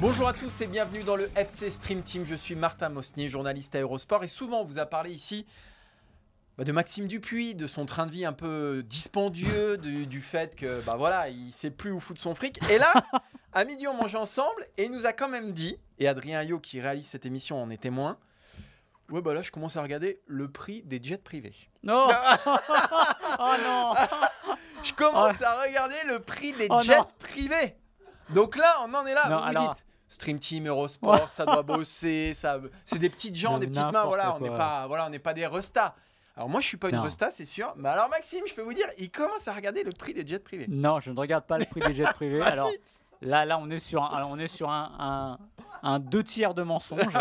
Bonjour à tous et bienvenue dans le FC Stream Team. Je suis Martin Mosnier, journaliste à Eurosport et souvent on vous a parlé ici bah, de Maxime Dupuis, de son train de vie un peu dispendieux, du, du fait que bah voilà, il sait plus où foutre son fric. Et là, à midi on mange ensemble et il nous a quand même dit, et Adrien Yo qui réalise cette émission en est témoin, ouais bah là je commence à regarder le prix des jets privés. Non Oh non Je commence à regarder le prix des Oh jets non. privés. Donc là, on en est là. Non, vous alors- dites, Stream Team, Eurosport, ça doit bosser, ça, c'est des petites gens, des petites mains. Voilà, on n'est pas, voilà, on n'est pas des restas. Alors moi, je suis pas une Non. resta, c'est sûr. Mais alors Maxime, je peux vous dire, il commence à regarder le prix des jets privés. Non, je ne regarde pas le prix des jets privés. Ah, Alors là, là, on est sur un, alors, on est sur un, un, un deux tiers de mensonge.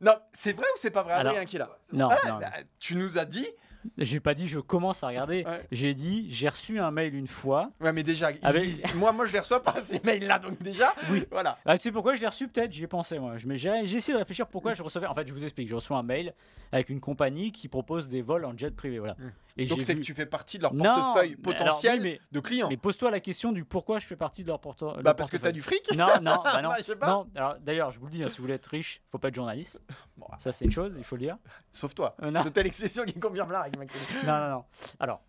Non, c'est vrai ou c'est pas vrai, Alors- Adrien qui est là? Non, Ah, non, bah, Tu nous as dit. J'ai pas dit je commence à regarder. Ouais. J'ai dit j'ai reçu un mail une fois. Ouais, mais déjà, ils Avec- disent- moi, moi, je les reçois pas ces mails-là, donc déjà, Oui. voilà. Ah, tu sais pourquoi je l'ai reçu peut-être? J'y ai pensé moi. J'ai essayé de réfléchir pourquoi je recevais. En fait, je vous explique. Je reçois un mail avec une compagnie qui propose des vols en jet privé. Voilà. Et Donc c'est vu- que tu fais partie de leur Non, portefeuille alors, potentiel oui, mais- de clients. Mais pose-toi la question du pourquoi je fais partie de leur, porto- bah leur parce que t'as portefeuille. du fric? Non, non, bah non. Non. Alors, d'ailleurs, je vous le dis, hein, si vous voulez être riche, faut pas être journaliste. Bon, Ça, c'est une chose, il faut le dire. Sauf toi. Euh, non. De telle exception qui confirme la Maxime. Non, non, non. Alors,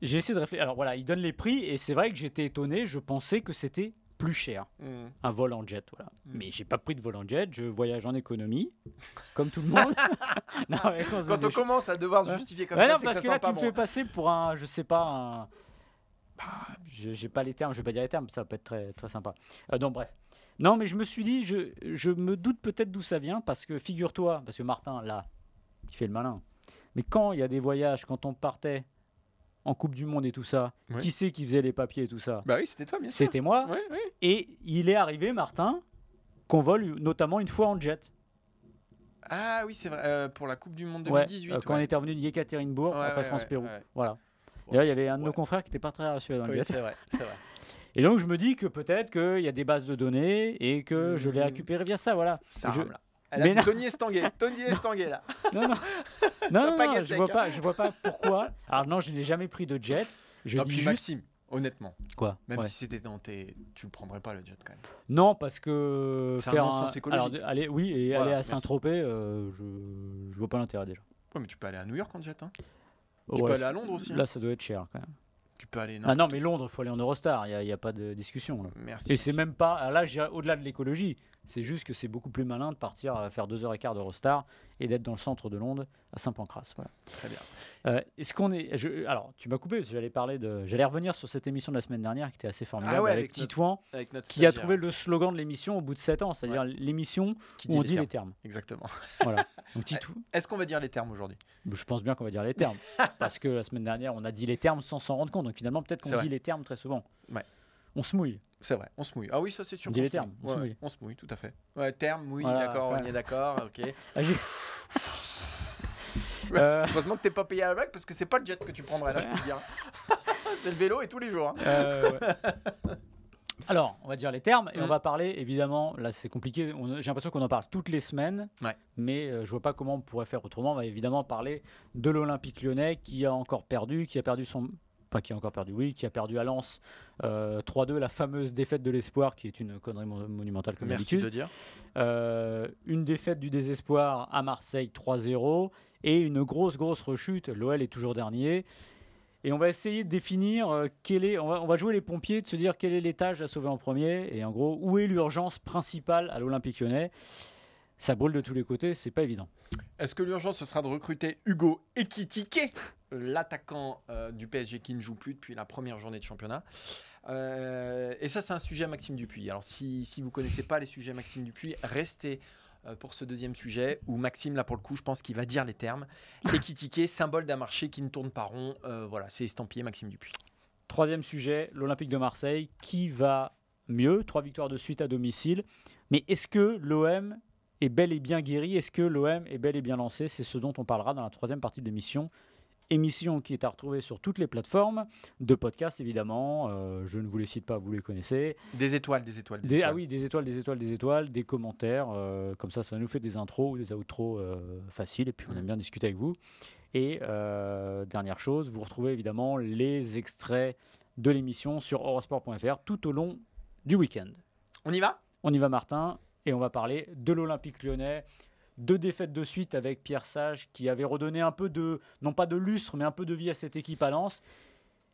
j'ai essayé de réfléchir. Alors voilà, ils donnent les prix et c'est vrai que j'étais étonné. Je pensais que c'était plus cher Hmm. un vol en jet, voilà. Mm. Mais j'ai pas pris de vol en jet. Je voyage en économie, comme tout le monde. non, mais quand, Quand on commence à devoir se justifier comme Ouais, ça, non, c'est parce que que ça là, tu me bon. fais passer pour un, je sais pas, un. Bah, je- J'ai pas les termes, je vais pas dire les termes, ça pas être très, très sympa. Euh, donc, bref. Non, mais je me suis dit, je, je me doute peut-être d'où ça vient, parce que figure-toi, parce que Martin, là, il fait le malin. Mais quand il y a des voyages, quand on partait en Coupe du Monde et tout ça, Ouais. qui c'est qui faisait les papiers et tout ça Bah oui, c'était toi, bien sûr. C'était moi. Et il est arrivé, Martin, qu'on vole notamment une fois en jet. Ah oui, c'est vrai. euh, pour la Coupe du Monde Ouais, 2018. euh, quand on était revenu de Yekaterinbourg, après France-Pérou. Voilà. D'ailleurs, il y avait un de nos confrères qui n'était pas très rassuré dans le Oui, jet. c'est vrai, c'est vrai. Et donc, je me dis que peut-être qu'il y a des bases de données et que je l'ai Mhm. récupéré via ça. Voilà. Ça Je-. Elle a non. Tony Estanguet. Tony Estanguet, là. Non, non. non, non, pas non, gagné je vois sec, pas, je vois pas pourquoi. Alors non, je n'ai jamais pris de jet. Je Non, dis puis juste Maxime, honnêtement, quoi? même ouais. si c'était dans tes. Tu le prendrais pas, le jet, quand même. Non, parce que C'est un faire non-sens écologique. alors, aller, oui, et Voilà, aller à. Saint-Tropez, euh, je, je vois pas l'intérêt déjà. Ouais, mais tu peux aller à New York en jet, hein. Tu Ouais, peux aller à Londres aussi. hein. Là, ça doit être cher quand même. Tu peux aller. Ah non, mais Londres, il faut aller en Eurostar. Il n'y a, pas de discussion. Là. Merci. Et c'est même pas. Là, au-delà de l'écologie. C'est juste que c'est beaucoup plus malin de partir à faire deux heures et quart d'Eurostar et d'être dans le centre de Londres, à Saint-Pancras. Voilà. Très bien. Euh, Est-ce qu'on est. je- alors, tu m'as coupé parce que j'allais parler de. J'allais revenir sur cette émission de la semaine dernière qui était assez formidable Ah ouais, avec, avec notre Titouan Avec notre qui a trouvé le slogan de l'émission au bout de 7 ans, c'est-à-dire l'émission Qui où on les dit termes. les termes. Exactement. Voilà. Donc Titou, Est-ce qu'on va dire les termes aujourd'hui? Je pense bien qu'on va dire les termes parce que la semaine dernière on a dit les termes sans s'en rendre compte. Donc finalement peut-être qu'on vrai. dit les termes très souvent. Ouais. On se mouille. C'est vrai, on se mouille. Ah oui, ça c'est sûr. On dit les termes, mouille. on se mouille. on se mouille, tout à fait. Ouais, terme, oui, Voilà, d'accord, voilà. on est d'accord, ok. Ah, Euh, Heureusement que t'es pas payé à la blague parce que c'est pas le jet que tu prendrais là, je peux te dire. c'est le vélo et tous les jours. hein. Euh, ouais. Alors, on va dire les termes et Mm. on va parler évidemment. Là, c'est compliqué. J'ai l'impression qu'on en parle toutes les semaines, Ouais. mais euh, je vois pas comment on pourrait faire autrement. On va évidemment parler de l'Olympique Lyonnais qui a encore perdu, qui a perdu son, pas qui a encore perdu, oui, qui a perdu à Lens euh, 3-2, la fameuse défaite de l'espoir, qui est une connerie mon- monumentale comme Merci d'habitude. de dire. Euh, une défaite du désespoir à Marseille 3-0 et une grosse grosse rechute. L'OL est toujours dernier. Et on va essayer de définir euh, quel est. On va, on va jouer les pompiers, de se dire quel est l'étage à sauver en premier et en gros où est l'urgence principale à l'Olympique Lyonnais? Ça brûle de tous les côtés, c'est pas évident. Est-ce que l'urgence ce sera de recruter Hugo Ekitike, l'attaquant euh, du PSG qui ne joue plus depuis la première journée de championnat Euh, et ça, c'est un sujet Maxime Dupuis. Alors, si, si vous ne connaissez pas les sujets Maxime Dupuis, restez euh, pour ce deuxième sujet où Maxime, là pour le coup, je pense qu'il va dire les termes. Équitiqué, symbole d'un marché qui ne tourne pas rond. Euh, voilà, c'est estampillé Maxime Dupuis. Troisième sujet, l'Olympique de Marseille. Qui va mieux? Trois victoires de suite à domicile. Mais est-ce que l'OM est bel et bien guéri? Est-ce que l'OM est bel et bien lancé? C'est ce dont on parlera dans la troisième partie de l'émission émission qui est à retrouver sur toutes les plateformes de podcast évidemment. Euh, je ne vous les cite pas, vous les connaissez. Des étoiles, des étoiles. Des, Ah oui, des étoiles, des étoiles, des étoiles, des commentaires. euh, comme ça, ça nous fait des intros ou des outros euh, faciles et puis on aime bien discuter avec vous. Et dernière chose, vous retrouvez évidemment les extraits de l'émission sur eurosport.fr tout au long du week-end. On y va? On y va Martin et on va parler de l'Olympique lyonnais. Deux défaites de suite avec Pierre Sage qui avait redonné un peu de, non pas de lustre, mais un peu de vie à cette équipe à Lens.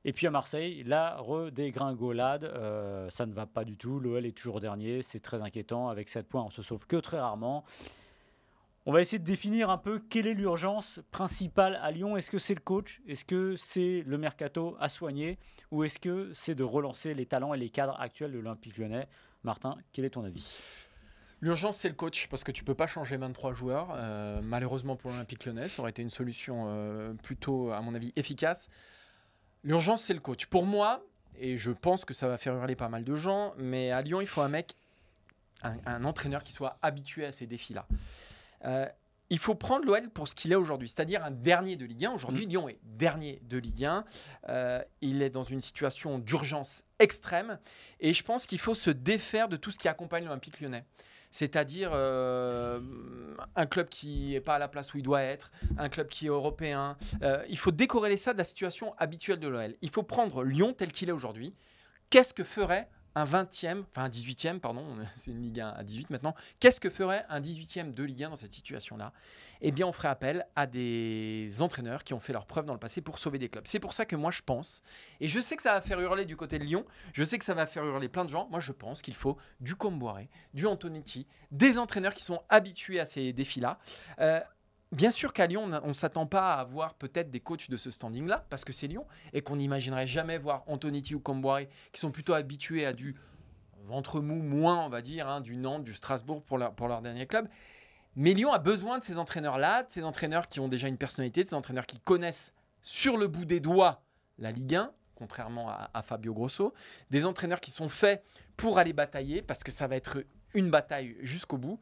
Et puis à Marseille, la redégringolade, euh, ça ne va pas du tout. L'OL est toujours dernier, c'est très inquiétant. Avec 7 points, on se sauve que très rarement. On va essayer de définir un peu quelle est l'urgence principale à Lyon. Est-ce que c'est le coach? Est-ce que c'est le mercato à soigner? Ou est-ce que c'est de relancer les talents et les cadres actuels de l'Olympique lyonnais? Martin, quel est ton avis? L'urgence, c'est le coach, parce que tu peux pas changer 23 joueurs. Euh, malheureusement pour l'Olympique lyonnais, ça aurait été une solution euh, plutôt, à mon avis, efficace. L'urgence, c'est le coach. Pour moi, et je pense que ça va faire hurler pas mal de gens, mais à Lyon, il faut un mec, un, entraîneur qui soit habitué à ces défis-là. Euh, il faut prendre l'OL pour ce qu'il est aujourd'hui, c'est-à-dire un dernier de Ligue 1. Aujourd'hui, Lyon est dernier de Ligue 1. Euh, il est dans une situation d'urgence extrême. Et je pense qu'il faut se défaire de tout ce qui accompagne l'Olympique lyonnais. C'est-à-dire euh, un club qui n'est pas à la place où il doit être, un club qui est européen. Euh, il faut décorréler ça de la situation habituelle de l'OL. Il faut prendre Lyon tel qu'il est aujourd'hui. Qu'est-ce que ferait un 20e, enfin un 18e, pardon, c'est une Ligue 1 à 18 maintenant. Qu'est-ce que ferait un 18e de Ligue 1 dans cette situation-là? Eh bien, on ferait appel à des entraîneurs qui ont fait leur preuve dans le passé pour sauver des clubs. C'est pour ça que moi, je pense, et je sais que ça va faire hurler du côté de Lyon, je sais que ça va faire hurler plein de gens, moi, je pense qu'il faut du Comboiré, du Antonetti, des entraîneurs qui sont habitués à ces défis-là. Euh, Bien sûr qu'à Lyon, on ne s'attend pas à avoir peut-être des coachs de ce standing-là, parce que c'est Lyon, et qu'on n'imaginerait jamais voir Antonetti ou Comboiré, qui sont plutôt habitués à du ventre mou, moins, on va dire, hein, du Nantes, du Strasbourg pour leur, pour leur dernier club. Mais Lyon a besoin de ces entraîneurs-là, de ces entraîneurs qui ont déjà une personnalité, de ces entraîneurs qui connaissent sur le bout des doigts la Ligue 1, contrairement à, à Fabio Grosso, des entraîneurs qui sont faits pour aller batailler, parce que ça va être une bataille jusqu'au bout.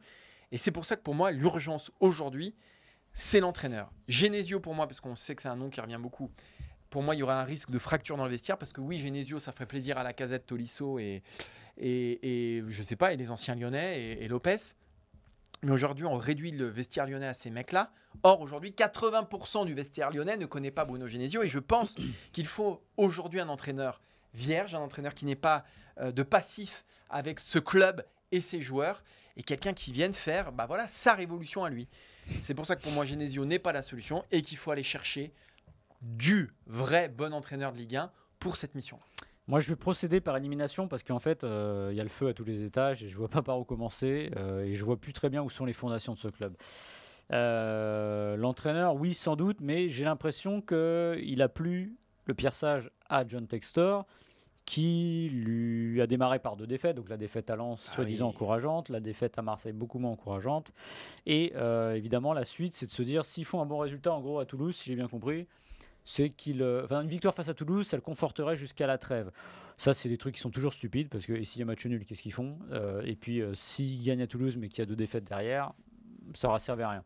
Et c'est pour ça que pour moi, l'urgence aujourd'hui, c'est l'entraîneur. Genesio pour moi, parce qu'on sait que c'est un nom qui revient beaucoup. Pour moi, il y aura un risque de fracture dans le vestiaire parce que oui, Genesio, ça ferait plaisir à la casette Tolisso et, et, et je sais pas, et les anciens Lyonnais et, et Lopez. Mais aujourd'hui, on réduit le vestiaire lyonnais à ces mecs-là. Or, aujourd'hui, 80% du vestiaire lyonnais ne connaît pas Bruno Genesio. Et je pense qu'il faut aujourd'hui un entraîneur vierge, un entraîneur qui n'est pas euh, de passif avec ce club et ses joueurs, et quelqu'un qui vienne faire bah voilà, sa révolution à lui. C'est pour ça que pour moi, Genesio n'est pas la solution et qu'il faut aller chercher du vrai bon entraîneur de Ligue 1 pour cette mission. Moi, je vais procéder par élimination parce qu'en fait, euh, il y a le feu à tous les étages et je vois pas par où commencer euh, et je vois plus très bien où sont les fondations de ce club. Euh, L'entraîneur, oui, sans doute, mais j'ai l'impression qu'il a plu le Pierre à John Textor, qui lui a démarré par deux défaites, donc la défaite à Lens, Ah soi-disant oui. encourageante, la défaite à Marseille, beaucoup moins encourageante. Et euh, évidemment, la suite, c'est de se dire s'ils font un bon résultat, en gros, à Toulouse, si j'ai bien compris, c'est qu'il. euh, Enfin, une victoire face à Toulouse, ça le conforterait jusqu'à la trêve. Ça, c'est des trucs qui sont toujours stupides, parce que s'il y a match nul, qu'est-ce qu'ils font? Euh, Et puis, euh, s'ils gagnent à Toulouse, mais qu'il y a deux défaites derrière, ça aura servi à rien.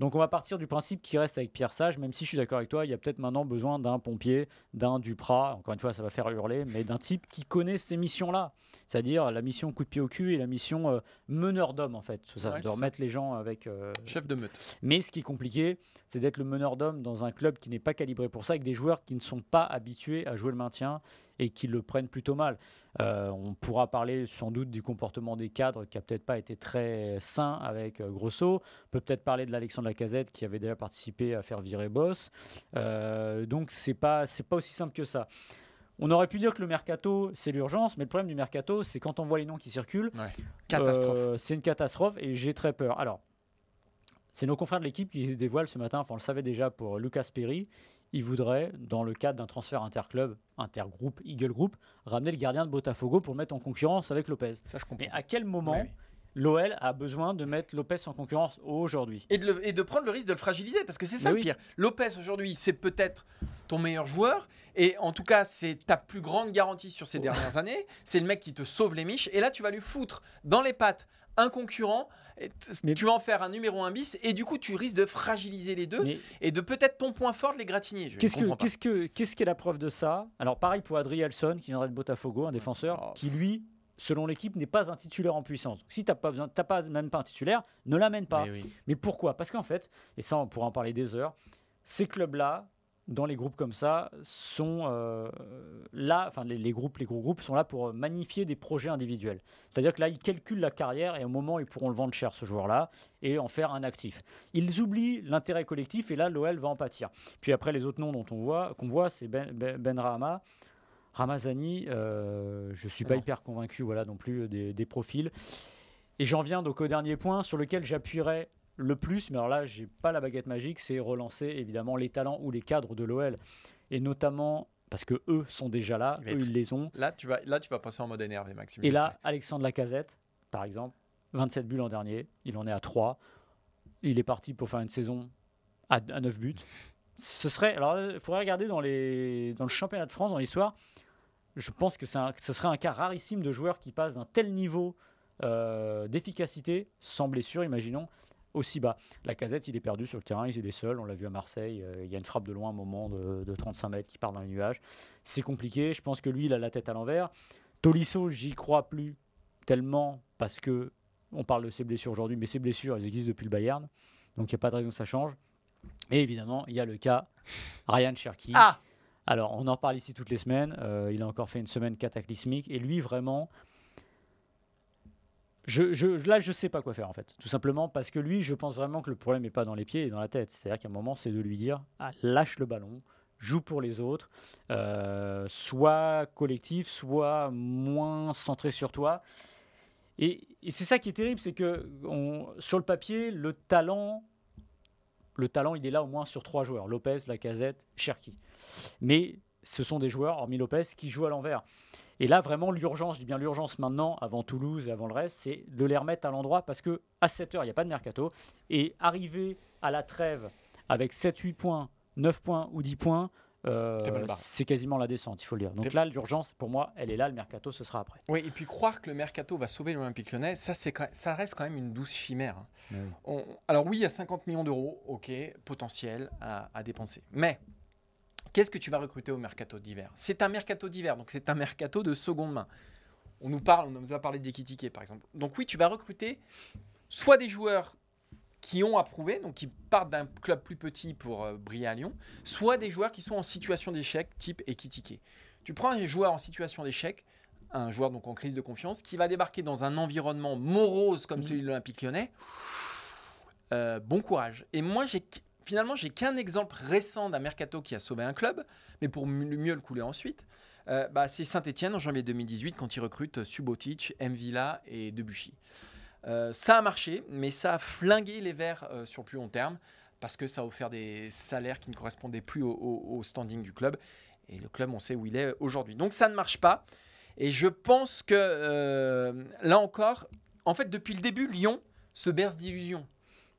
Donc on va partir du principe qu'il reste avec Pierre Sage, même si je suis d'accord avec toi, il y a peut-être maintenant besoin d'un pompier, d'un Duprat, encore une fois ça va faire hurler, mais d'un type qui connaît ces missions-là, c'est-à-dire la mission coup de pied au cul et la mission euh, meneur d'homme en fait, ça, Ouais, de ça. remettre les gens avec... euh, Chef de meute. mais ce qui est compliqué, c'est d'être le meneur d'homme dans un club qui n'est pas calibré pour ça, avec des joueurs qui ne sont pas habitués à jouer le maintien et qui le prennent plutôt mal. Euh, on pourra parler sans doute du comportement des cadres qui a peut-être pas été très sain avec euh, Grosso. On peut peut-être parler de l'Alexandre Lacazette qui avait déjà participé à faire virer Boss. Euh, donc c'est pas c'est pas aussi simple que ça. On aurait pu dire que le mercato c'est l'urgence, mais le problème du mercato c'est quand on voit les noms qui circulent, Catastrophe. euh, c'est une catastrophe et j'ai très peur. Alors, c'est nos confrères de l'équipe qui dévoilent ce matin, enfin on le savait déjà pour Lucas Perry, il voudrait, dans le cadre d'un transfert interclub, intergroupe, Eagle Group, ramener le gardien de Botafogo pour le mettre en concurrence avec Lopez. Ça, je comprends. Mais à quel moment l'OL a besoin de mettre Lopez en concurrence aujourd'hui? Et de, le- et de prendre le risque de le fragiliser, parce que c'est ça Mais le oui. pire. Lopez, aujourd'hui, c'est peut-être ton meilleur joueur, et en tout cas, c'est ta plus grande garantie sur ces Oh. dernières années. C'est le mec qui te sauve les miches, et là, tu vas lui foutre dans les pattes un concurrent, Mais- tu vas en faire un numéro 1 bis, et du coup, tu risques de fragiliser les deux, Mais et de peut-être ton point fort de les gratigner. Qu'est-ce que pas. qu'est-ce que qu'est-ce la preuve de ça? Alors pareil pour Adrielson qui viendrait de Botafogo, un défenseur Oh. qui lui, selon l'équipe, n'est pas un titulaire en puissance. Si t'as pas besoin, t'as pas même pas un titulaire, ne l'amène pas. Mais oui. Mais pourquoi? Parce qu'en fait, et ça on pourra en parler des heures, ces clubs-là, dans les groupes comme ça, sont euh, là, enfin les, les groupes, les gros groupes sont là pour magnifier des projets individuels. C'est-à-dire que là, ils calculent la carrière et au moment, ils pourront le vendre cher ce joueur-là et en faire un actif. Ils oublient l'intérêt collectif et là, l'OL va en pâtir. Puis après, les autres noms dont on voit, qu'on voit, c'est Ben, Ben, Ben Rama. Ramazani, euh, je suis pas Non. hyper convaincu, voilà non plus des, des profils. Et j'en viens donc au dernier point sur lequel j'appuierai le plus, mais alors là, j'ai pas la baguette magique, c'est relancer évidemment les talents ou les cadres de l'OL. Et notamment parce que eux sont déjà là, Il eux ils les ont. Là, tu vas, là, tu vas passer en mode énervé, Maxime. Et là, sais. Alexandre Lacazette, par exemple, 27 buts l'an dernier, il en est à 3. Il est parti pour faire une saison à, à 9 buts. Ce serait, alors il faudrait regarder dans, les, dans le championnat de France, dans l'histoire, je pense que un- ce serait un cas rarissime de joueur qui passe d'un tel niveau euh, d'efficacité, sans blessure, imaginons, aussi bas. La casette, il est perdu sur le terrain, il est seul, on l'a vu à Marseille, euh, il y a une frappe de loin à un moment de, de 35 mètres qui part dans les nuages. C'est compliqué, je pense que lui, il a la tête à l'envers. Tolisso, j'y crois plus tellement parce que on parle de ses blessures aujourd'hui, mais ses blessures, elles existent depuis le Bayern, donc il n'y a pas de raison que ça change. Et évidemment, il y a le cas Ryan Cherky. Ah Alors, on en parle ici toutes les semaines. euh, il a encore fait une semaine cataclysmique. Et lui, vraiment, je, je, là, je sais pas quoi faire, en fait. Tout simplement parce que lui, je pense vraiment que le problème n'est pas dans les pieds et dans la tête. C'est-à-dire qu'à un moment, c'est de lui dire ah, lâche le ballon, joue pour les autres, euh, soit collectif, soit moins centré sur toi. Et, c'est ça qui est terrible, c'est que sur le papier, le talent, le talent, il est là au moins sur trois joueurs Lopez, Lacazette, Cherki. Mais ce sont des joueurs, hormis Lopez, qui jouent à l'envers. Et là, vraiment, l'urgence, je dis bien l'urgence maintenant, avant Toulouse et avant le reste, c'est de les remettre à l'endroit parce que à 7 heures, il n'y a pas de mercato. Et arriver à la trêve avec 7, 8 points, 9 points ou 10 points, euh, c'est quasiment la descente, il faut le dire. Donc là, l'urgence, pour moi, elle est là, le mercato, ce sera après. Oui, et puis croire que le mercato va sauver l'Olympique lyonnais, ça, reste quand même une douce chimère. hein. On- alors oui, il y a 50 millions d'euros, ok, potentiel à, à dépenser. Mais qu'est-ce que tu vas recruter au mercato d'hiver? C'est un mercato d'hiver, donc c'est un mercato de seconde main. On nous parle, on nous a parlé d'Ekitike par exemple. Donc oui, tu vas recruter soit des joueurs qui ont approuvé, donc qui partent d'un club plus petit pour euh, briller à Lyon, soit des joueurs qui sont en situation d'échec, type Ekitike. Tu prends un joueur en situation d'échec, un joueur donc en crise de confiance, qui va débarquer dans un environnement morose comme celui de l'Olympique lyonnais. Euh, bon courage. Et moi, j'ai finalement, j'ai qu'un exemple récent d'un mercato qui a sauvé un club, mais pour mieux le couler ensuite. euh, bah, c'est Saint-Etienne en janvier 2018 quand ils recrutent Subotic, Mvila et Debuchy. Euh, ça a marché, mais ça a flingué les Verts euh, sur plus long terme parce que ça a offert des salaires qui ne correspondaient plus au, au- standing du club. Et le club, on sait où il est aujourd'hui. Donc ça ne marche pas. Et je pense que là encore, en fait, depuis le début, Lyon se berce d'illusions.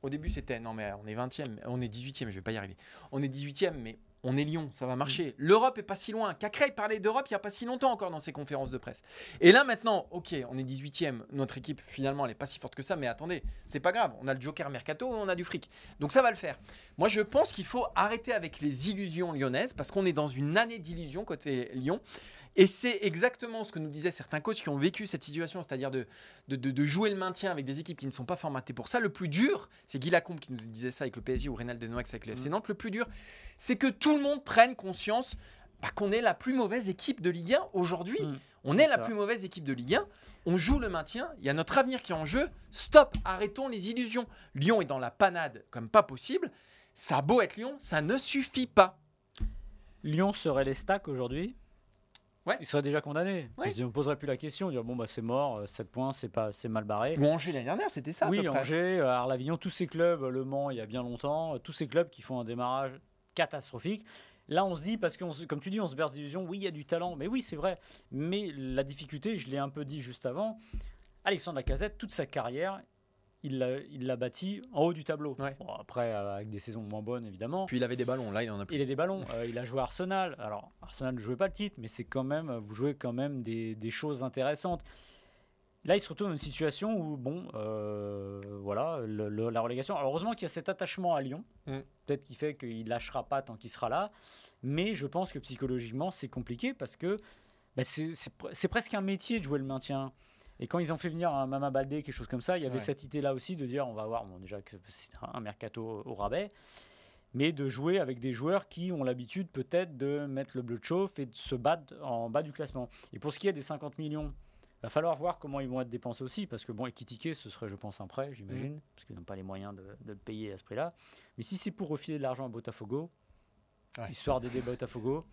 Au début, c'était non, mais on est 20e, on est 18e, je vais pas y arriver. On est 18e, mais on est Lyon, ça va marcher. L'Europe est pas si loin. Cacré parlait d'Europe il y a pas si longtemps encore dans ses conférences de presse. Et là maintenant, ok, on est 18e, notre équipe finalement elle est pas si forte que ça, mais attendez, c'est pas grave, on a le Joker Mercato, on a du fric. Donc ça va le faire. Moi je pense qu'il faut arrêter avec les illusions lyonnaises parce qu'on est dans une année d'illusions côté Lyon. Et c'est exactement ce que nous disaient certains coachs qui ont vécu cette situation, c'est-à-dire de, de, de- de jouer le maintien avec des équipes qui ne sont pas formatées pour ça. Le plus dur, c'est Guy Lacombe qui nous disait ça avec le PSG ou Reynald Denoix avec le FC Nantes, le plus dur, c'est que tout le monde prenne conscience bah, qu'on est la plus mauvaise équipe de Ligue 1 aujourd'hui. Mm. On est la ça. plus mauvaise équipe de Ligue 1. On joue le maintien. Il y a notre avenir qui est en jeu. Stop, arrêtons les illusions. Lyon est dans la panade comme pas possible. Ça a beau être Lyon, ça ne suffit pas. Lyon serait les stacks aujourd'hui? Ouais. Il serait déjà condamné. Ouais. Ils ne poseraient plus la question, dire bon bah c'est mort, 7 points, c'est pas c'est mal barré. Ou Angers l'année dernière, c'était ça. à oui. Angers, euh, Arles-Avignon, tous ces clubs, euh, Le Mans il y a bien longtemps, euh, tous ces clubs qui font un démarrage catastrophique. Là, on se dit, parce que, comme tu dis, on se berce d'illusions, oui, il y a du talent, mais oui, c'est vrai. Mais la difficulté, je l'ai un peu dit juste avant, Alexandre Lacazette, toute sa carrière, il l'a bâti en haut du tableau. après, euh, avec des saisons moins bonnes, évidemment. Puis il avait des ballons, là, il en a plus. Il a des ballons. Euh, il a joué à Arsenal. Alors, Arsenal ne jouait pas le titre, mais c'est quand même, vous jouez quand même des, des, choses intéressantes. Là, il se retrouve dans une situation où, bon, euh, voilà, la relégation. Alors, heureusement qu'il y a cet attachement à Lyon. Mm. Peut-être qu'il fait qu'il lâchera pas tant qu'il sera là. Mais je pense que psychologiquement, c'est compliqué parce que bah, c'est presque un métier de jouer le maintien. Et quand ils ont fait venir un Mama Baldé, quelque chose comme ça, il y avait cette idée-là aussi de dire on va voir, bon, déjà que c'est un mercato au rabais, mais de jouer avec des joueurs qui ont l'habitude peut-être de mettre le bleu de chauffe et de se battre en bas du classement. Et pour ce qui est des 50 millions, il va falloir voir comment ils vont être dépensés aussi, parce que bon, Ekitike, ce serait, je pense, un prêt, j'imagine, mmh. parce qu'ils n'ont pas les moyens de, le payer à ce prix-là. Mais si c'est pour refiler de l'argent à Botafogo, histoire d'aider Botafogo,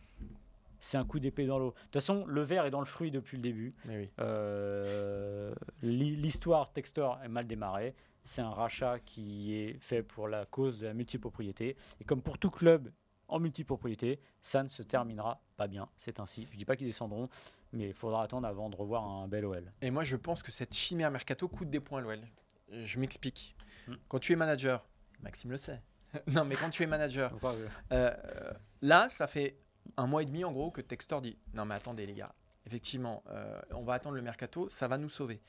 c'est un coup d'épée dans l'eau. De toute façon, le verre est dans le fruit depuis le début. Euh, l'histoire Textor est mal démarrée. C'est un rachat qui est fait pour la cause de la multipropriété. Et comme pour tout club en multipropriété, ça ne se terminera pas bien. C'est ainsi. Je ne dis pas qu'ils descendront, mais il faudra attendre avant de revoir un bel OL. Et moi, je pense que cette chimère mercato coûte des points à l'OL. Je m'explique. Hmm. Quand tu es manager, Maxime le sait. non, mais quand tu es manager, euh, là, ça fait un mois et demi en gros que Textor dit non mais attendez les gars, effectivement, euh, on va attendre le mercato, ça va nous sauver.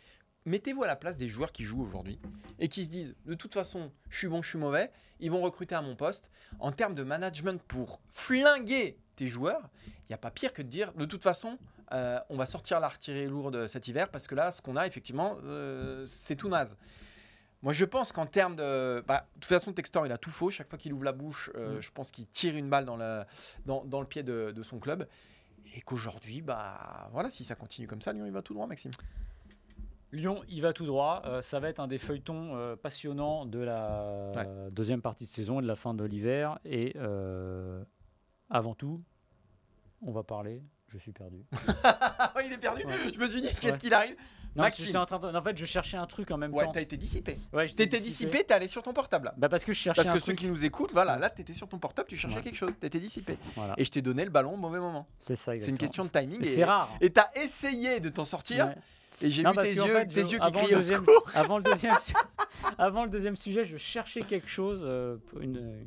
Mettez-vous à la place des joueurs qui jouent aujourd'hui et qui se disent de toute façon, je suis bon, je suis mauvais, ils vont recruter à mon poste. En termes de management pour flinguer tes joueurs, il n'y a pas pire que de dire de toute façon, euh, on va sortir la retirée lourde cet hiver parce que là, ce qu'on a effectivement, euh, c'est tout naze. Moi, je pense qu'en termes de. Bah, de toute façon, Textor, il a tout faux. Chaque fois qu'il ouvre la bouche, euh, mm. je pense qu'il tire une balle dans, le, dans, dans le pied de, de, son club. Et qu'aujourd'hui, bah, voilà, si ça continue comme ça, Lyon, il va tout droit, Maxime. Lyon, il va tout droit. Euh, ça va être un des feuilletons euh, passionnants de la deuxième partie de saison et de la fin de l'hiver. Et avant tout, on va parler. Je suis perdu. il est perdu. Je me suis dit, qu'est-ce qu'il arrive? Non, Maxime. En, train de... en fait, je cherchais un truc en même ouais, temps. t'as été dissipé. Ouais, t'étais dissipé, t'es allé sur ton portable. Bah parce que je cherchais Parce que ceux qui nous écoutent, voilà, là t'étais sur ton portable, tu cherchais quelque chose, t'étais dissipé. Et je t'ai donné le ballon au mauvais moment. C'est ça, C'est une question de timing. C'est rare. Et t'as essayé de t'en sortir. Et j'ai vu tes yeux, tes yeux qui criaient deuxième, avant le deuxième, avant le deuxième sujet, je cherchais quelque chose, euh, une,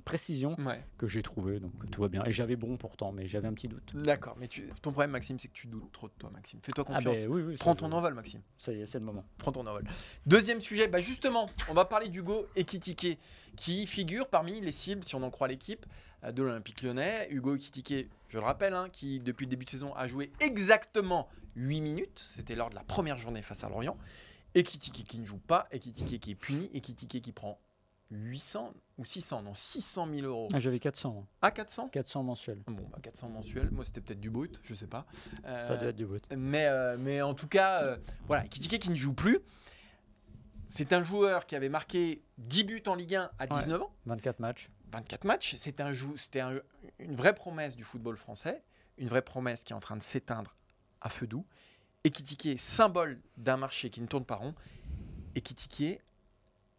précision que j'ai trouvé, donc tout va bien. Et j'avais bon pourtant, mais j'avais un petit doute. D'accord, mais tu, ton problème, Maxime, c'est que tu doutes trop de toi, Maxime. Fais-toi ah confiance. Ah oui, oui, Prends ton envol, Maxime. Ça y est, c'est le moment. Prends ton envol. Deuxième sujet, bah justement, on va parler d'Hugo Ekitike, qui figure parmi les cibles, si on en croit l'équipe, euh, de l'Olympique lyonnais. Hugo Ekitike, je le rappelle, hein, qui depuis le début de saison a joué exactement 8 minutes. C'était lors de la première journée face à Lorient. Ekitike qui ne joue pas, Ekitike qui est puni, Ekitike qui prend 800 ou 600, non, 600 000 euros. Ah, J'avais 400. Ah, 400 400 mensuels. Bon, bah, 400 mensuels, moi c'était peut-être du brut, je sais pas. Ça doit être du brut. Mais, euh, mais en tout cas, euh, voilà, Kitike qui ne joue plus. C'est un joueur qui avait marqué 10 buts en Ligue 1 à 19 ans. 24 matchs. 24 matchs, c'était un, c'était une vraie promesse du football français, une vraie promesse qui est en train de s'éteindre à feu doux. Et Kitike, symbole d'un marché qui ne tourne pas rond. Et Kitike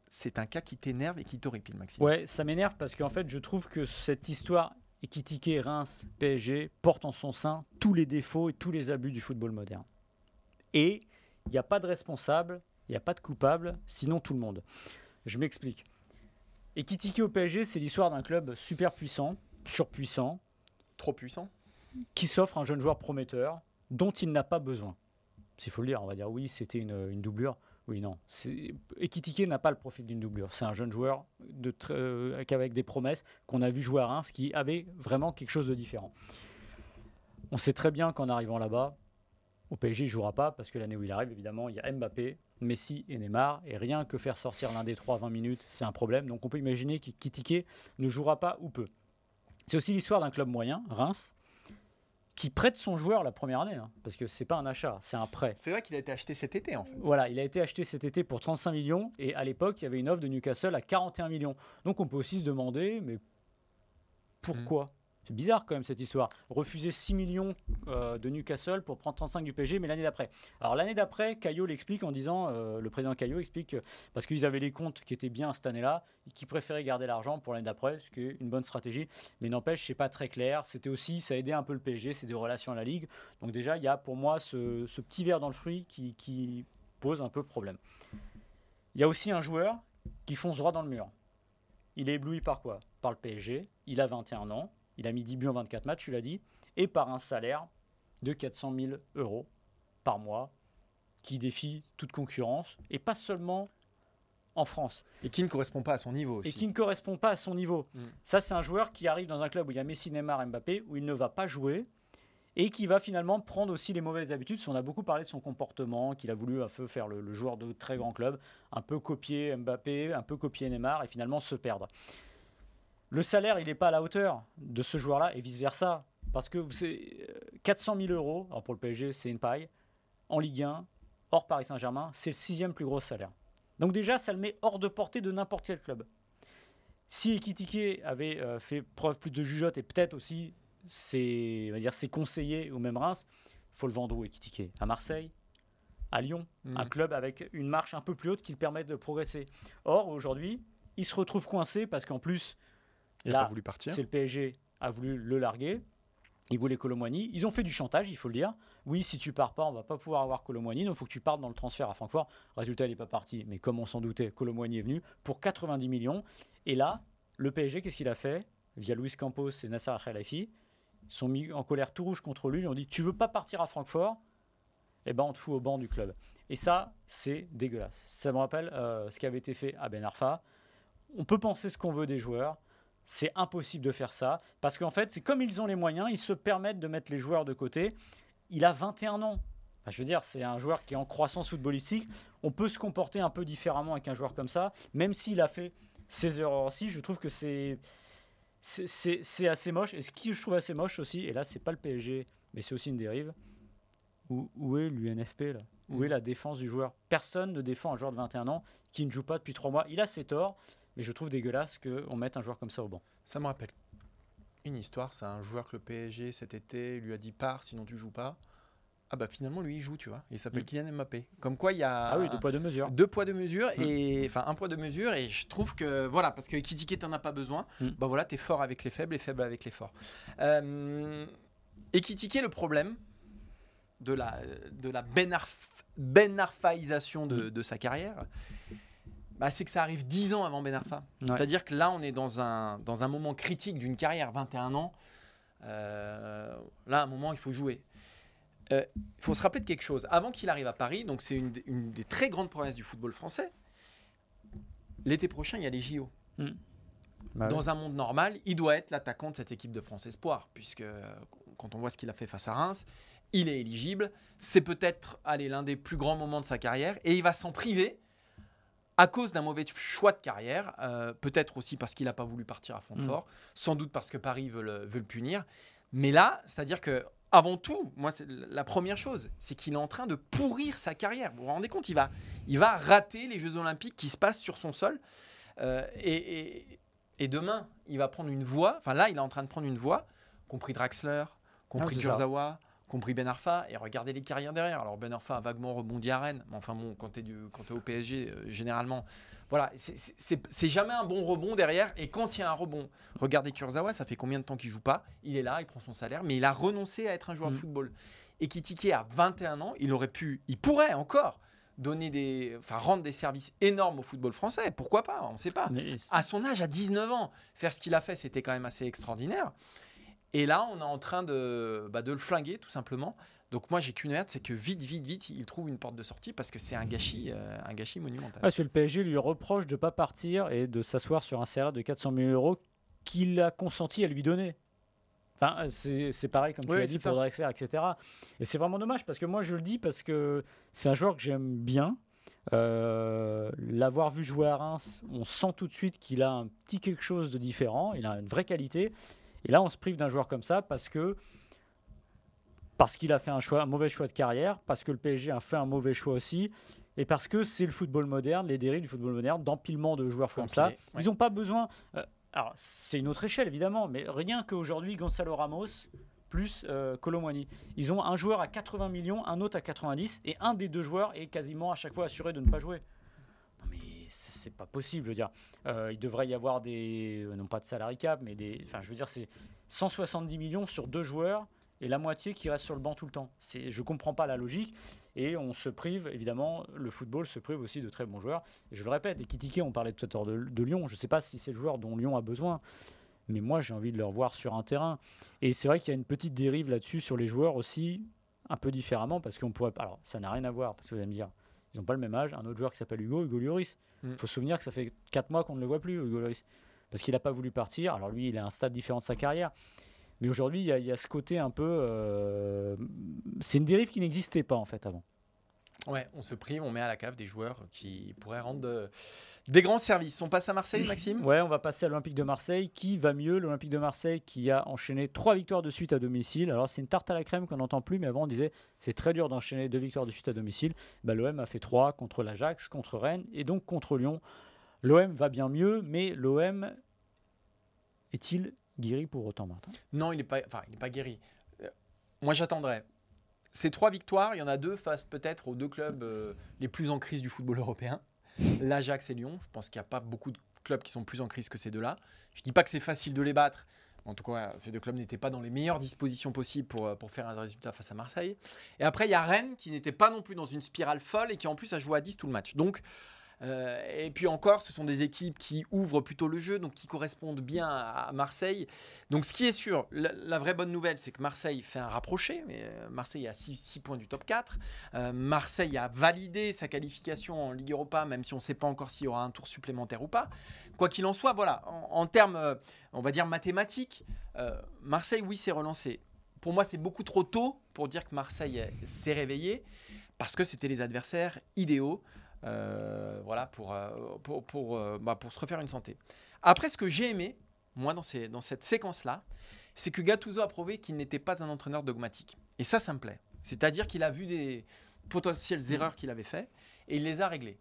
c'est un cas qui t'énerve et qui t'horripile, Maxime. Ouais, ça m'énerve parce qu'en fait, je trouve que cette histoire équitiquée Reims PSG porte en son sein tous les défauts et tous les abus du football moderne. Et il n'y a pas de responsable, il n'y a pas de coupable, sinon tout le monde. Je m'explique. Ekitike au PSG, c'est l'histoire d'un club super puissant, surpuissant, trop puissant, qui s'offre un jeune joueur prometteur dont il n'a pas besoin. S'il faut le dire, on va dire oui, c'était une, une doublure. Oui, non. Ekitike n'a pas le profil d'une doublure. C'est un jeune joueur euh, avec des promesses qu'on a vu jouer à Reims qui avait vraiment quelque chose de différent. On sait très bien qu'en arrivant là-bas, au PSG, il ne jouera pas parce que l'année où il arrive, évidemment, il y a Mbappé, Messi et Neymar. Et rien que faire sortir l'un des trois 20 minutes, c'est un problème. Donc on peut imaginer qu'Ekitike ne jouera pas ou peu. C'est aussi l'histoire d'un club moyen, Reims, qui prête son joueur la première année, hein, parce que c'est pas un achat, c'est un prêt. C'est vrai qu'il a été acheté cet été en fait. Voilà, il a été acheté cet été pour 35 millions et à l'époque il y avait une offre de Newcastle à 41 millions. Donc on peut aussi se demander, mais pourquoi? C'est bizarre quand même cette histoire. Refuser 6 millions euh, de Newcastle pour prendre 35 du PSG, mais l'année d'après. Alors l'année d'après, Caillot l'explique en disant, euh, le président Caillot explique que, parce qu'ils avaient les comptes qui étaient bien cette année-là, et qu'ils préféraient garder l'argent pour l'année d'après, ce qui est une bonne stratégie. Mais n'empêche, c'est pas très clair. C'était aussi, ça a aidé un peu le PSG, c'est des relations à la Ligue. Donc déjà, il y a pour moi ce, ce petit verre dans le fruit qui, qui pose un peu problème. Il y a aussi un joueur qui fonce droit dans le mur. Il est ébloui par quoi? Par le PSG. Il a 21 ans. Il a mis 10 buts en 24 matchs, tu l'as dit. Et par un salaire de 400 000 euros par mois qui défie toute concurrence. Et pas seulement en France. Et qui ne correspond pas à son niveau aussi. Et qui ne correspond pas à son niveau. Mm. Ça, c'est un joueur qui arrive dans un club où il y a Messi, Neymar, Mbappé, où il ne va pas jouer et qui va finalement prendre aussi les mauvaises habitudes. On a beaucoup parlé de son comportement, qu'il a voulu un peu faire le, le joueur de très grands clubs, un peu copier Mbappé, un peu copier Neymar et finalement se perdre. Le salaire, il n'est pas à la hauteur de ce joueur-là et vice-versa. Parce que c'est 400 000 euros, alors pour le PSG, c'est une paille, en Ligue 1, hors Paris Saint-Germain, c'est le sixième plus gros salaire. Donc déjà, ça le met hors de portée de n'importe quel club. Si Ekitike avait euh, fait preuve plus de jugeote et peut-être aussi ses, on va dire, ses conseillers au même Reims, il faut le vendre où Ekitike? À Marseille? À Lyon? Un club avec une marche un peu plus haute qui le permet de progresser. Or, aujourd'hui, il se retrouve coincé parce qu'en plus, Il là, n'a pas voulu partir. c'est le PSG a voulu le larguer. Ils voulaient Colomboigny. Ils ont fait du chantage, il faut le dire. Oui, si tu pars pas, on va pas pouvoir avoir Colomboigny. Donc, il faut que tu partes dans le transfert à Francfort. Résultat, il n'est pas parti. Mais comme on s'en doutait, Colomboigny est venu pour 90 millions. Et là, le PSG, qu'est-ce qu'il a fait? Via Luis Campos et Nasser Al-Khelaifi, ils sont mis en colère tout rouge contre lui. Ils ont dit Tu veux pas partir à Francfort? Eh ben, on te fout au banc du club. Et ça, c'est dégueulasse. Ça me rappelle euh, ce qui avait été fait à Ben Arfa. On peut penser ce qu'on veut des joueurs. C'est impossible de faire ça. Parce qu'en fait, c'est comme ils ont les moyens, ils se permettent de mettre les joueurs de côté. Il a 21 ans. Enfin, je veux dire, c'est un joueur qui est en croissance footballistique. On peut se comporter un peu différemment avec un joueur comme ça. Même s'il a fait ses erreurs aussi, je trouve que c'est. c'est- assez moche. Et ce qui je trouve assez moche aussi, et là, c'est pas le PSG, mais c'est aussi une dérive. Où, où est l'UNFP là? Où Mm. est la défense du joueur? Personne ne défend un joueur de 21 ans qui ne joue pas depuis 3 mois. Il a ses torts, mais je trouve dégueulasse qu'on mette un joueur comme ça au banc. Ça me rappelle une histoire. C'est un joueur que le PSG cet été lui a dit pars, sinon tu joues pas. Ah bah finalement lui il joue, tu vois. Il s'appelle Mm. Kylian Mbappé. Comme quoi il y a Ah oui, deux poids, deux mesures. deux poids deux mesures Mm. et enfin un poids deux mesures et je trouve que voilà parce que Ekitike t'en as pas besoin. Mm. Bah voilà t'es fort avec les faibles et faible avec les forts. Euh, Ekitike le problème de la de la benarf, benarfaisation de, de sa carrière. Bah, c'est que ça arrive 10 ans avant Ben Arfa. Ouais. C'est-à-dire que là, on est dans un, dans un moment critique d'une carrière, 21 ans. Euh, là, à un moment, il faut jouer. Euh, Il faut se rappeler de quelque chose. Avant qu'il arrive à Paris, donc c'est une, des- une des très grandes promesses du football français, l'été prochain, il y a les JO. Bah Dans un monde normal, il doit être l'attaquant de cette équipe de France Espoir, puisque quand on voit ce qu'il a fait face à Reims, il est éligible. C'est peut-être l'un des plus grands moments de sa carrière, et il va s'en priver à cause d'un mauvais choix de carrière, euh, peut-être aussi parce qu'il n'a pas voulu partir à Francfort, sans doute parce que Paris veut le, veut le punir. Mais là, c'est-à-dire que avant tout, moi, c'est la première chose, c'est qu'il est en train de pourrir sa carrière. Vous vous rendez compte, il va, il va rater les Jeux Olympiques qui se passent sur son sol. Euh, et, et- et demain, il va prendre une voie. Enfin, là, il est en train de prendre une voie, compris Draxler, compris Ah. Kurzawa, compris Ben Arfa. Et regardez les carrières derrière. Alors, Ben Arfa a vaguement rebondi à Rennes. Mais enfin, bon, quand tu es, au PSG, euh, généralement, voilà, c'est- jamais un bon rebond derrière. Et quand il y a un rebond, regardez Kurzawa, ça fait combien de temps qu'il joue pas? Il est là, il prend son salaire, mais il a renoncé à être un joueur de Mm. football. Et Kitike, à 21 ans, il aurait pu, il pourrait encore donner des, enfin, rendre des services énormes au football français. Pourquoi pas? On ne sait pas Mais- à son âge, à 19 ans, faire ce qu'il a fait, c'était quand même assez extraordinaire. Et là, on est en train de, bah, de le flinguer, tout simplement. Donc moi, j'ai qu'une hâte, c'est que vite, vite, vite, il trouve une porte de sortie parce que c'est un gâchis, euh, un gâchis monumental. Ah, parce que le PSG lui reproche de ne pas partir et de s'asseoir sur un salaire de 400 000 euros qu'il a consenti à lui donner. Enfin, c'est pareil, comme tu Oui, c'est dit, ça. pour Drexler, etc. Et c'est vraiment dommage parce que moi, je le dis parce que c'est un joueur que j'aime bien. Euh, L'avoir vu jouer à Reims, on sent tout de suite qu'il a un petit quelque chose de différent. Il a une vraie qualité. Et là, on se prive d'un joueur comme ça parce que parce qu'il a fait un, choix, un mauvais choix de carrière, parce que le PSG a fait un mauvais choix aussi, et parce que c'est le football moderne, les dérives du football moderne, d'empilement de joueurs comme ça. ouais. Ils n'ont pas besoin. euh, alors c'est une autre échelle évidemment, mais rien qu'aujourd'hui, Gonzalo Ramos plus euh, Colomwani. Ils ont un joueur à 80 millions, un autre à 90, et un des deux joueurs est quasiment à chaque fois assuré de ne pas jouer. C'est pas possible, je veux dire. Euh, il devrait y avoir des, euh, non pas de salary cap, mais des, enfin je veux dire c'est 170 millions sur deux joueurs et la moitié qui reste sur le banc tout le temps. C'est, je comprends pas la logique. Et on se prive, évidemment, le football se prive aussi de très bons joueurs. Et je le répète, Ekitike, on parlait tout à l'heure de, Lyon. Je sais pas si c'est le joueur dont Lyon a besoin. Mais moi, j'ai envie de le revoir sur un terrain. Et c'est vrai qu'il y a une petite dérive là-dessus sur les joueurs aussi, un peu différemment, parce qu'on pourrait. Alors, ça n'a rien à voir, parce que vous allez me dire, ils n'ont pas le même âge. Un autre joueur qui s'appelle Hugo, Hugo Lloris. Il mm. faut se souvenir que ça fait 4 mois qu'on ne le voit plus, Hugo Lloris. Parce qu'il n'a pas voulu partir. Alors, lui, il est à un stade différent de sa carrière. Mais aujourd'hui, il y, a ce côté un peu. Euh, c'est une dérive qui n'existait pas, en fait, avant. Ouais, on se prive, on met à la cave des joueurs qui pourraient rendre des grands services. On passe à Marseille, Maxime? Ouais, on va passer à l'Olympique de Marseille. Qui va mieux? L'Olympique de Marseille qui a enchaîné trois victoires de suite à domicile. Alors, c'est une tarte à la crème qu'on n'entend plus, mais avant, on disait c'est très dur d'enchaîner deux victoires de suite à domicile. Bah, L'OM a fait trois contre l'Ajax, contre Rennes et donc contre Lyon. L'OM va bien mieux, mais l'OM est-il guéri pour autant, Martin? Non, il n'est pas, enfin, il pas guéri. Euh, moi, j'attendrais. Ces trois victoires, il y en a deux face peut-être aux deux clubs euh, les plus en crise du football européen, l'Ajax et Lyon. Je pense qu'il n'y a pas beaucoup de clubs qui sont plus en crise que ces deux-là. Je ne dis pas que c'est facile de les battre. En tout cas, ces deux clubs n'étaient pas dans les meilleures dispositions possibles pour, euh, pour faire un résultat face à Marseille. Et après, il y a Rennes qui n'était pas non plus dans une spirale folle et qui en plus a joué à 10 tout le match. Donc, euh, et puis encore, ce sont des équipes qui ouvrent plutôt le jeu, donc qui correspondent bien à Marseille. Donc ce qui est sûr, la, vraie bonne nouvelle, c'est que Marseille fait un rapproché. Mais euh, Marseille a 6 points du top 4. Euh, Marseille a validé sa qualification en Ligue Europa, même si on ne sait pas encore s'il y aura un tour supplémentaire ou pas. Quoi qu'il en soit, voilà, en, termes, on va dire mathématiques, Marseille, oui, s'est relancé. Pour moi, c'est beaucoup trop tôt pour dire que Marseille s'est réveillé, parce que c'était les adversaires idéaux. Euh, voilà, pour, euh, pour, pour, euh, bah, pour, se refaire une santé. Après, ce que j'ai aimé, moi, dans, ces, dans cette séquence-là, c'est que Gattuso a prouvé qu'il n'était pas un entraîneur dogmatique. Et ça, ça me plaît. C'est-à-dire qu'il a vu des potentielles mmh. erreurs qu'il avait fait et il les a réglées.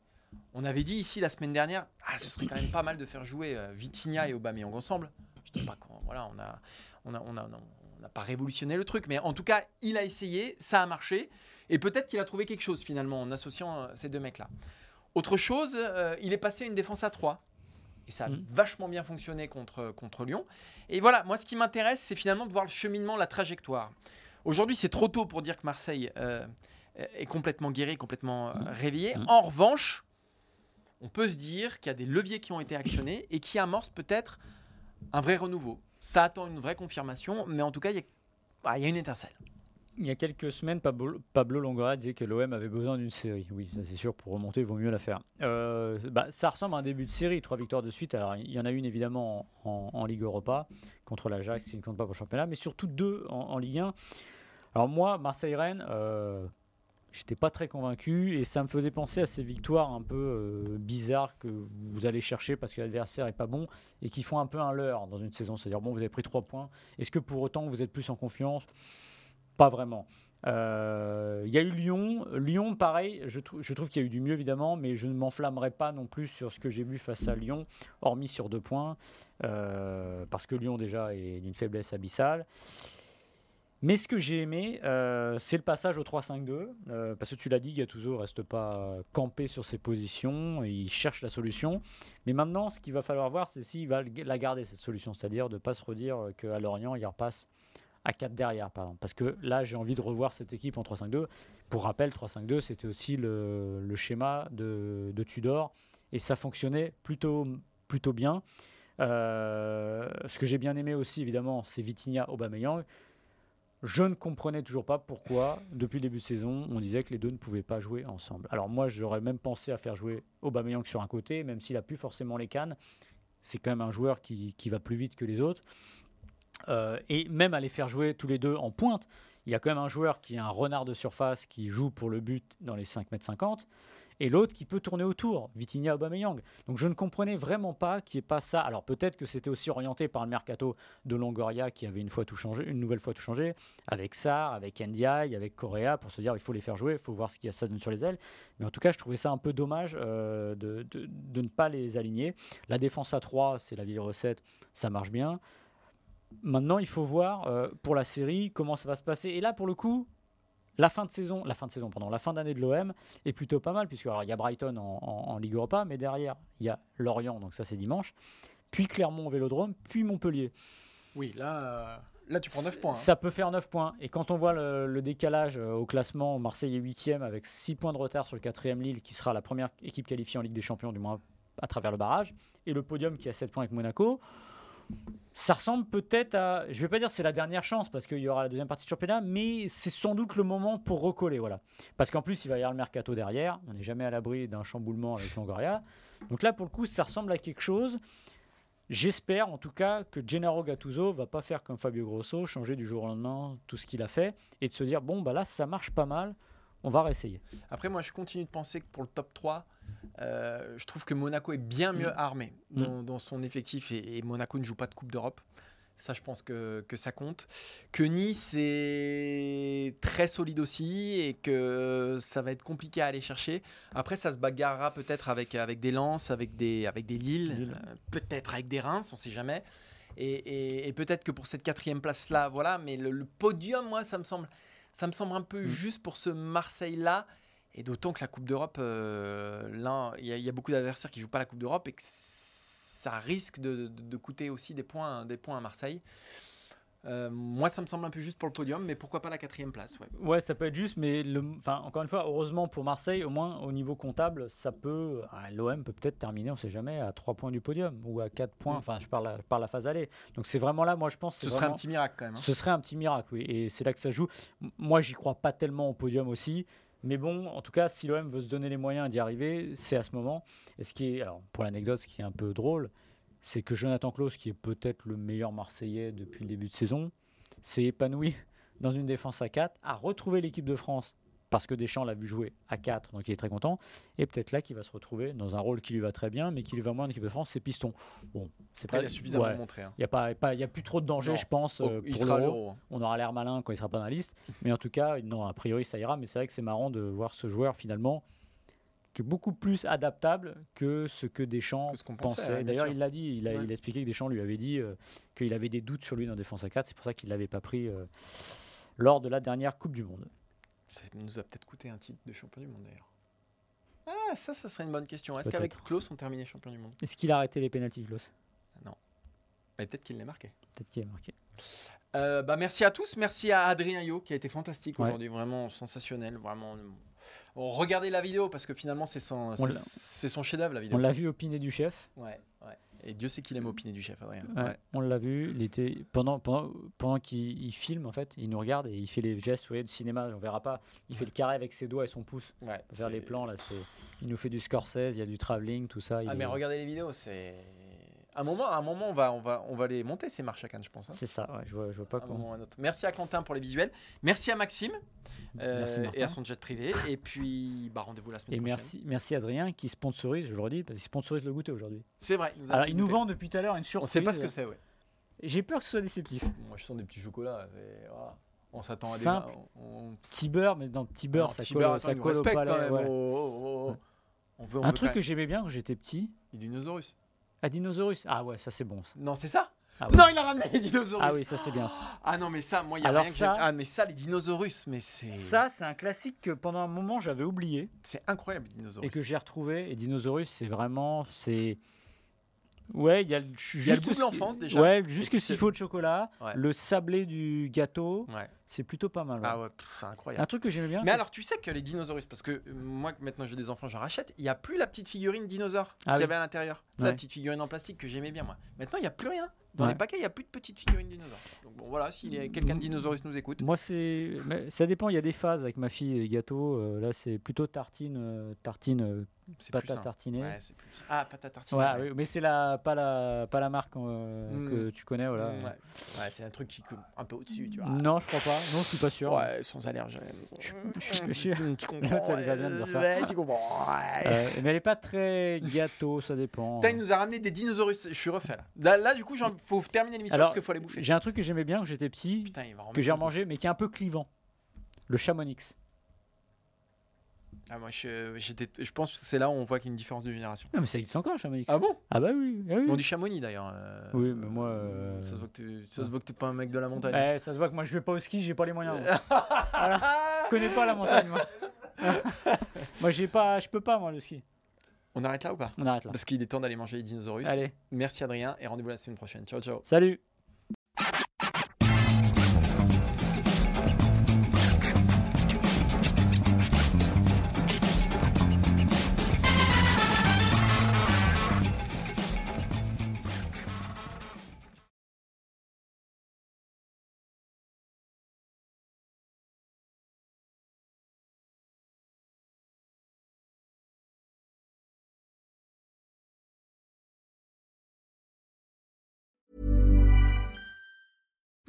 On avait dit ici la semaine dernière, ah, ce serait quand même pas mal de faire jouer Vitinha et Aubameyang ensemble. Je dis pas comment, voilà, on a, on a, on a, on n'a pas révolutionné le truc, mais en tout cas, il a essayé, ça a marché. Et peut-être qu'il a trouvé quelque chose finalement en associant euh, ces deux mecs-là. Autre chose, euh, il est passé à une défense à 3. Et ça a mmh. vachement bien fonctionné contre, contre Lyon. Et voilà, moi ce qui m'intéresse, c'est finalement de voir le cheminement, la trajectoire. Aujourd'hui, c'est trop tôt pour dire que Marseille euh, est complètement guéri, complètement mmh. réveillé. Mmh. En revanche, on peut se dire qu'il y a des leviers qui ont été actionnés et qui amorcent peut-être un vrai renouveau. Ça attend une vraie confirmation, mais en tout cas, il y a, bah, il y a une étincelle. Il y a quelques semaines, Pablo, Pablo Longoria disait que l'OM avait besoin d'une série. Oui, c'est sûr, pour remonter, il vaut mieux la faire. Euh, bah, ça ressemble à un début de série, trois victoires de suite. Alors, il y en a une évidemment en, Ligue Europa contre l'Ajax, qui ne compte pas pour le championnat, mais surtout deux en, Ligue 1. Alors, moi, Marseille-Rennes, euh, j'étais pas très convaincu et ça me faisait penser à ces victoires un peu euh, bizarres que vous allez chercher parce que l'adversaire est pas bon et qui font un peu un leurre dans une saison. C'est-à-dire, bon, vous avez pris trois points. Est-ce que pour autant vous êtes plus en confiance? Pas vraiment. Euh, il y a eu Lyon. Lyon, pareil, je, trouve qu'il y a eu du mieux évidemment, mais je ne m'enflammerai pas non plus sur ce que j'ai vu face à Lyon, hormis sur deux points, euh, parce que Lyon déjà est d'une faiblesse abyssale. Mais ce que j'ai aimé, euh, c'est le passage au 3-5-2, parce que tu l'as dit, Gattuso reste pas campé sur ses positions, il cherche la solution. Mais maintenant, ce qu'il va falloir voir, c'est s'il va la garder, cette solution, c'est-à-dire de ne pas se redire qu'à Lorient, il repasse à 4 derrière. Parce que là, j'ai envie de revoir cette équipe en 3-5-2. Pour rappel, 3-5-2, c'était aussi le, schéma de, Tudor. Et ça fonctionnait plutôt, plutôt bien. Euh, ce que j'ai bien aimé aussi, évidemment, c'est Vitinha Aubameyang. Je ne comprenais toujours pas pourquoi, depuis le début de saison, on disait que les deux ne pouvaient pas jouer ensemble. Alors moi, j'aurais même pensé à faire jouer Aubameyang sur un côté, même s'il a plus forcément les cannes. C'est quand même un joueur qui, qui va plus vite que les autres. Euh, et même à les faire jouer tous les deux en pointe, il y a quand même un joueur qui est un renard de surface qui joue pour le but dans les 5 mètres 50 et l'autre qui peut tourner autour, Vitinha Aubameyang. Donc je ne comprenais vraiment pas qu'il n'y ait pas ça. Alors peut-être que c'était aussi orienté par le mercato de Longoria qui avait une fois tout changé, une nouvelle fois tout changé, avec Sarr, avec Ndiaye, avec Correa, pour se dire il faut les faire jouer, il faut voir ce qu'il y a ça donne sur les ailes. Mais en tout cas, je trouvais ça un peu dommage euh, de, de- de ne pas les aligner. La défense à 3, c'est la vieille recette, ça marche bien. Maintenant, il faut voir euh, pour la série comment ça va se passer. Et là, pour le coup, la fin de saison, la fin de saison, pardon, la fin d'année de l'OM est plutôt pas mal puisque alors il y a Brighton en, en- en Ligue Europa, mais derrière il y a Lorient, donc ça c'est dimanche, puis Clermont au Vélodrome, puis Montpellier. Oui, là, euh, là tu prends 9 points. hein. Ça peut faire 9 points. Et quand on voit le, le décalage euh, au classement, Marseille est 8 avec 6 points de retard sur le 4 Lille, qui sera la première équipe qualifiée en Ligue des Champions, du moins à travers le barrage, et le podium qui a 7 points avec Monaco. Ça ressemble peut-être à. Je vais pas dire c'est la dernière chance parce qu'il y aura la deuxième partie de championnat, mais c'est sans doute le moment pour recoller. Voilà. Parce qu'en plus, il va y avoir le mercato derrière. On n'est jamais à l'abri d'un chamboulement avec Longoria. Donc là, pour le coup, ça ressemble à quelque chose. J'espère en tout cas que Gennaro Gattuso va pas faire comme Fabio Grosso, changer du jour au lendemain tout ce qu'il a fait et de se dire bon bah là ça marche pas mal, on va réessayer. Après, moi, je continue de penser que pour le top 3, euh, je trouve que Monaco est bien mieux Mm. armé dans, dans son effectif et, et Monaco ne joue pas de Coupe d'Europe. Ça, je pense que, que ça compte. Que Nice est très solide aussi et que ça va être compliqué à aller chercher. Après, ça se bagarrera peut-être avec, avec des Lens, avec des, avec des Lille, Lille. euh, peut-être avec des Reims, on sait jamais. Et, et- et peut-être que pour cette quatrième place-là, voilà. Mais le, le podium, moi, ça me semble, ça me semble un peu Mm. juste pour ce Marseille-là. Et d'autant que la Coupe d'Europe, euh, là, il y, a- il y a beaucoup d'adversaires qui jouent pas la Coupe d'Europe et que ça risque de, de- de coûter aussi des points, des points à Marseille. Euh, moi, ça me semble un peu juste pour le podium, mais pourquoi pas la quatrième place ouais. Ouais, ça peut être juste, mais le, enfin, encore une fois, heureusement pour Marseille, au moins au niveau comptable, ça peut. ah, L'OM peut peut-être terminer, on sait jamais, à 3 points du podium ou à 4 points. Mm. Enfin, je parle, je parle la phase aller. Donc c'est vraiment là, moi je pense. Ce serait un petit miracle quand même. hein. Ce serait un petit miracle, oui. Et c'est là que ça joue. Moi, j'y crois pas tellement au podium aussi. Mais bon, en tout cas, si l'OM veut se donner les moyens d'y arriver, c'est à ce moment. Et ce qui est, alors, pour l'anecdote, ce qui est un peu drôle, c'est que Jonathan Klaus, qui est peut-être le meilleur Marseillais depuis le début de saison, s'est épanoui dans une défense à 4, a retrouvé l'équipe de France parce que Deschamps l'a vu jouer à 4, donc il est très content. Et peut-être là qu'il va se retrouver dans un rôle qui lui va très bien, mais qui lui va moins en équipe de France, c'est piston. Bon, c'est pas il a suffisamment ouais. montré. hein. Il n'y a, pas, pas- y a plus trop de danger, Non. je pense, Oh, euh, il pour sera à l'Euro. l'Euro. hein. On aura l'air malin quand il sera pas dans la liste. Mais en tout cas, non, a priori, ça ira. Mais c'est vrai que c'est marrant de voir ce joueur finalement qui est beaucoup plus adaptable que ce que Deschamps Que ce qu'on pensait, D'ailleurs, il l'a dit. Il a, Ouais. il a expliqué que Deschamps lui avait dit euh, qu'il avait des doutes sur lui dans défense à 4. C'est pour ça qu'il ne l'avait pas pris euh, lors de la dernière Coupe du Monde. Ça nous a peut-être coûté un titre de champion du monde d'ailleurs. Ah, ça, ça serait une bonne question. Est-ce qu'avec. Klaus, on terminait champion du monde? Est-ce qu'il a arrêté les pénalties, Klaus? Mais Peut-être qu'il l'a marqué. Peut-être qu'il a marqué. Euh, bah, merci à tous. Merci à Adrien Yo qui a été fantastique Ouais. aujourd'hui. Vraiment sensationnel. Vraiment. Regardez la vidéo parce que finalement, c'est son, c'est- chef-d'œuvre la vidéo. On l'a vu opiner du chef. Ouais, ouais. Et Dieu sait qu'il aime opiner du chef, Adrien. Ouais, Ouais. On l'a vu, il était pendant pendant, pendant qu'il il filme en fait, il nous regarde et il fait les gestes, vous voyez, du cinéma, on verra pas. Il fait le carré avec ses doigts et son pouce c'est- les plans là. C'est, il nous fait du Scorsese, il y a du travelling, tout ça. il Ah, mais regardez les vidéos, c'est. Un moment, un moment on, va, on, va, on va les monter, ces marches à Cannes, je pense. hein. C'est ça. Ouais, je vois, je vois pas comment. un autre. Merci à Quentin pour les visuels. Merci à Maxime euh, Merci et à son jet privé. et puis, bah, rendez-vous la semaine Et prochaine. merci, merci Adrien qui sponsorise, je le redis, parce qu'il sponsorise le goûter aujourd'hui. C'est vrai. nous Alors il nous vend depuis tout à l'heure une On surprise. sait pas ce que c'est, ouais. J'ai peur que ce soit déceptif. Moi, je sens des petits chocolats. voilà. On s'attend à des. Simple. on- on- Petit beurre, mais dans petit beurre, ça petit colle, beurre, ça colle au palais. ouais. Oh, oh, oh, oh. On veut, on Un truc que j'aimais bien quand j'étais petit, Les dinosaures. À Dinosaurus. Ah ouais, ça c'est bon. ça. Non, c'est ça Ah ouais. Non, il a ramené les dinosaures. Ah oui, ça c'est bien. ça. Ah non, mais ça, moi, il y a Alors rien que ça- j'aime- Ah, mais ça, les dinosaures, mais c'est. Ça, c'est un classique que pendant un moment j'avais oublié C'est incroyable, les dinosaures. et que j'ai retrouvé. Et Dinosaurus, c'est vraiment. c'est Ouais, il y a le, y a le juste goût de ce qui- l'enfance, déjà. Ouais, juste que s'il faut de chocolat, Ouais. le sablé du gâteau, Ouais. c'est plutôt pas mal. ouais. Ah ouais, c'est incroyable. Un truc que j'aimais bien. Mais alors, tu sais que les dinosaures, parce que euh, moi, maintenant j'ai des enfants, j'en rachète, il n'y a plus la petite figurine dinosaure Ah qu'il y oui. avait à l'intérieur. C'est la petite figurine en plastique que j'aimais bien, moi. Maintenant, il n'y a plus rien. Dans Ouais. les paquets, il n'y a plus de petites figurines dinosaures. Donc, bon, voilà, si quelqu'un de dinosaurus nous écoute. Moi, c'est. mais Ça dépend, il y a des phases avec ma fille, les gâteaux. euh, là, c'est plutôt tartine, euh, tartine, euh, pâte à tartiner. Ouais, c'est plus. Ah, pâte à tartiner. Ouais, ouais. oui, mais c'est la, pas, la, pas la marque euh, Mm. que tu connais. Voilà. Mm, ouais. C'est un truc qui coule un peu au-dessus, tu vois. Non, je crois Non, je suis pas sûr. Ouais, sans allergène. Je suis pas sûr. Tu comprends. Ça lui va bien de dire ça. Ouais, tu comprends. Euh, mais elle est pas très gâteau, ça dépend. Putain, il nous a ramené des dinosaures. Je suis refait là. Là, là, du coup, il faut terminer l'émission parce qu'il faut aller bouffer. J'ai un truc que j'aimais bien quand j'étais petit, Putain, que j'ai remangé, mais qui est un peu clivant. Le chamonix. Ah, moi, je, je pense que c'est là où on voit qu'il y a une différence de génération. Non, mais ça existe encore, chamonix. Ah bon? Ah bah oui. ah oui. On dit Chamonix d'ailleurs. euh, Oui, mais moi, euh, Ça se voit que t'es- pas un mec de la montagne. Eh, ça se voit que moi je vais pas au ski, j'ai pas les moyens. Je connais pas la montagne, moi. moi, j'ai pas, je peux pas, moi, le ski. On arrête là ou pas? On arrête là. Parce qu'il est temps d'aller manger les dinosaures. Allez, Merci Adrien et rendez-vous la semaine prochaine. Ciao, ciao. salut.